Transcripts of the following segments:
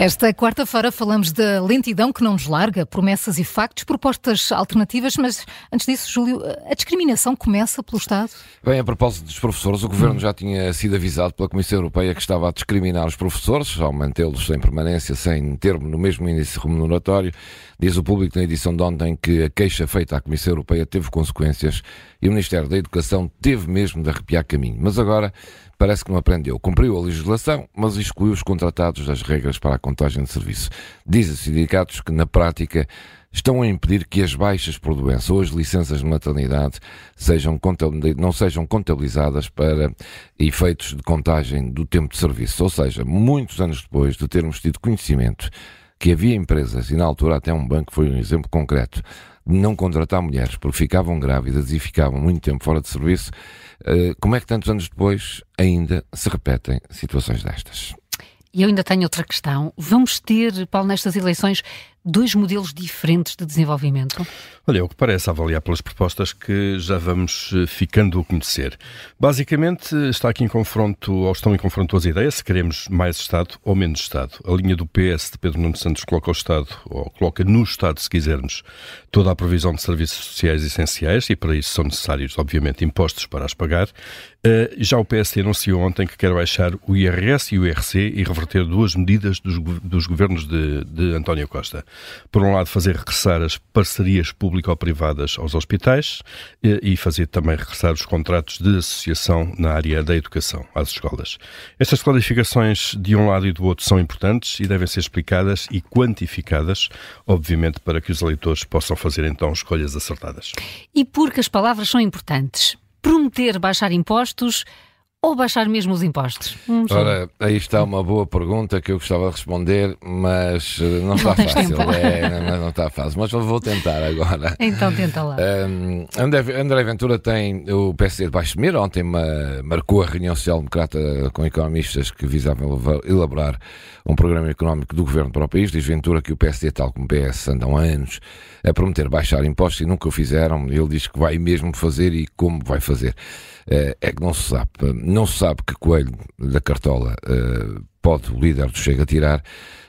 Esta quarta-feira falamos da lentidão que não nos larga, promessas e factos, propostas alternativas, mas antes disso, Júlio, a discriminação começa pelo Estado? Bem, a propósito dos professores, o Governo já tinha sido avisado pela Comissão Europeia que estava a discriminar os professores, ao mantê-los sem permanência, sem termo no mesmo índice remuneratório. Diz o público na edição de ontem que a queixa feita à Comissão Europeia teve consequências e o Ministério da Educação teve mesmo de arrepiar caminho. Mas agora parece que não aprendeu. Cumpriu a legislação, mas excluiu os contratados das regras para a contagem de serviço. Diz a sindicatos que, na prática, estão a impedir que as baixas por doença ou as licenças de maternidade sejam não sejam contabilizadas para efeitos de contagem do tempo de serviço. Ou seja, muitos anos depois de termos tido conhecimento que havia empresas, e na altura até um banco foi um exemplo concreto, de não contratar mulheres porque ficavam grávidas e ficavam muito tempo fora de serviço, eh, como é que tantos anos depois ainda se repetem situações destas? E eu ainda tenho outra questão. Vamos ter, Paulo, nestas eleições, dois modelos diferentes de desenvolvimento? Olha, é o que parece avaliar pelas propostas que já vamos eh, ficando a conhecer. Basicamente, está aqui em confronto, ou estão em confronto as ideias, se queremos mais Estado ou menos Estado. A linha do PS de Pedro Nuno Santos coloca o Estado, ou coloca no Estado, se quisermos, toda a provisão de serviços sociais essenciais, e para isso são necessários, obviamente, impostos para as pagar. Eh, já o PSD anunciou ontem que quer baixar o IRS e o IRC e reverter duas medidas dos, dos governos de, de António Costa por um lado, fazer regressar as parcerias público-privadas aos hospitais e fazer também regressar os contratos de associação na área da educação às escolas. Estas clarificações, de um lado e do outro, são importantes e devem ser explicadas e quantificadas, obviamente, para que os eleitores possam fazer então escolhas acertadas. E porque as palavras são importantes, prometer baixar impostos ou baixar mesmo os impostos? Hum, Ora, aí está uma boa pergunta que eu gostava de responder, mas eh, não está fácil. É, não, não, está fácil, mas vou tentar agora. Então tenta lá. Um, André, André Ventura tem o PSD de Baixo de Mira, ontem uma, marcou a reunião social-democrata com economistas que visavam elaborar um programa económico do governo para o país. Diz Ventura que o PSD, tal como o PS, andam há anos a prometer baixar impostos e nunca o fizeram. Ele diz que vai mesmo fazer e como vai fazer. Eh, é que não se sabe. Não se sabe que Coelho da Cartola eh, pode o líder do Chega tirar,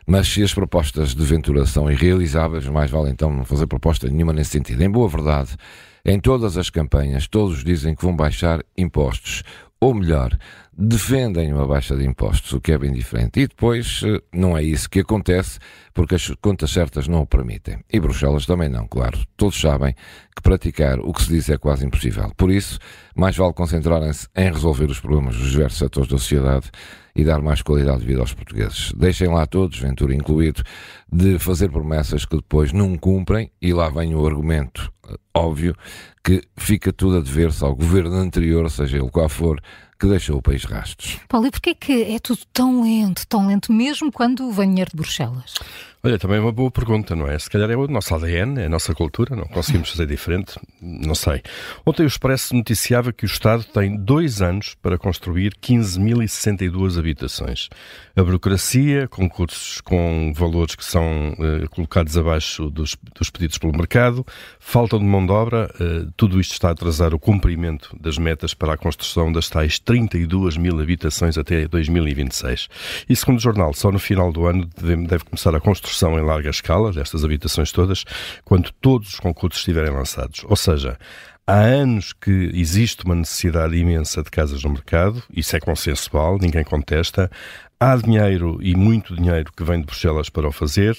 mas se as propostas de Ventura são irrealizáveis, mais vale então não fazer proposta nenhuma nesse sentido. Em boa verdade, em todas as campanhas, todos dizem que vão baixar impostos. Ou melhor, defendem uma baixa de impostos, o que é bem diferente. E depois eh, não é isso que acontece, porque as contas certas não o permitem. E Bruxelas também não, claro. Todos sabem que praticar o que se diz é quase impossível. Por isso, mais vale concentrarem-se em resolver os problemas dos diversos setores da sociedade e dar mais qualidade de vida aos portugueses. Deixem lá todos, Ventura incluído, de fazer promessas que depois não cumprem, e lá vem o argumento óbvio que fica tudo a dever-se ao governo anterior, seja ele qual for, que deixou o país rastros. Paulo, e porquê é que é tudo tão lento, tão lento, mesmo quando vem dinheiro de Bruxelas? Olha, também é uma boa pergunta, não é? Se calhar é o nosso ADN, é a nossa cultura, não conseguimos fazer diferente, não sei. Ontem o Expresso noticiava que o Estado tem dois anos para construir 15.062 habitações. A burocracia, concursos com valores que são uh, colocados abaixo dos, dos, pedidos pelo mercado, falta de mão de obra, uh, tudo isto está a atrasar o cumprimento das metas para a construção das tais 32 mil habitações até 2026. E segundo o jornal, só no final do ano deve, deve começar a construção construção em larga escala destas habitações todas, quando todos os concursos estiverem lançados. Ou seja, há anos que existe uma necessidade imensa de casas no mercado, isso é consensual, ninguém contesta. Há dinheiro e muito dinheiro que vem de Bruxelas para o fazer,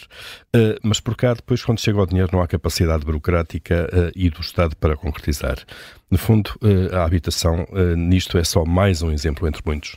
eh, mas por cá, depois, quando chega o dinheiro, não há capacidade burocrática eh, e do Estado para concretizar. No fundo, eh, a habitação nisto é só mais um exemplo entre muitos.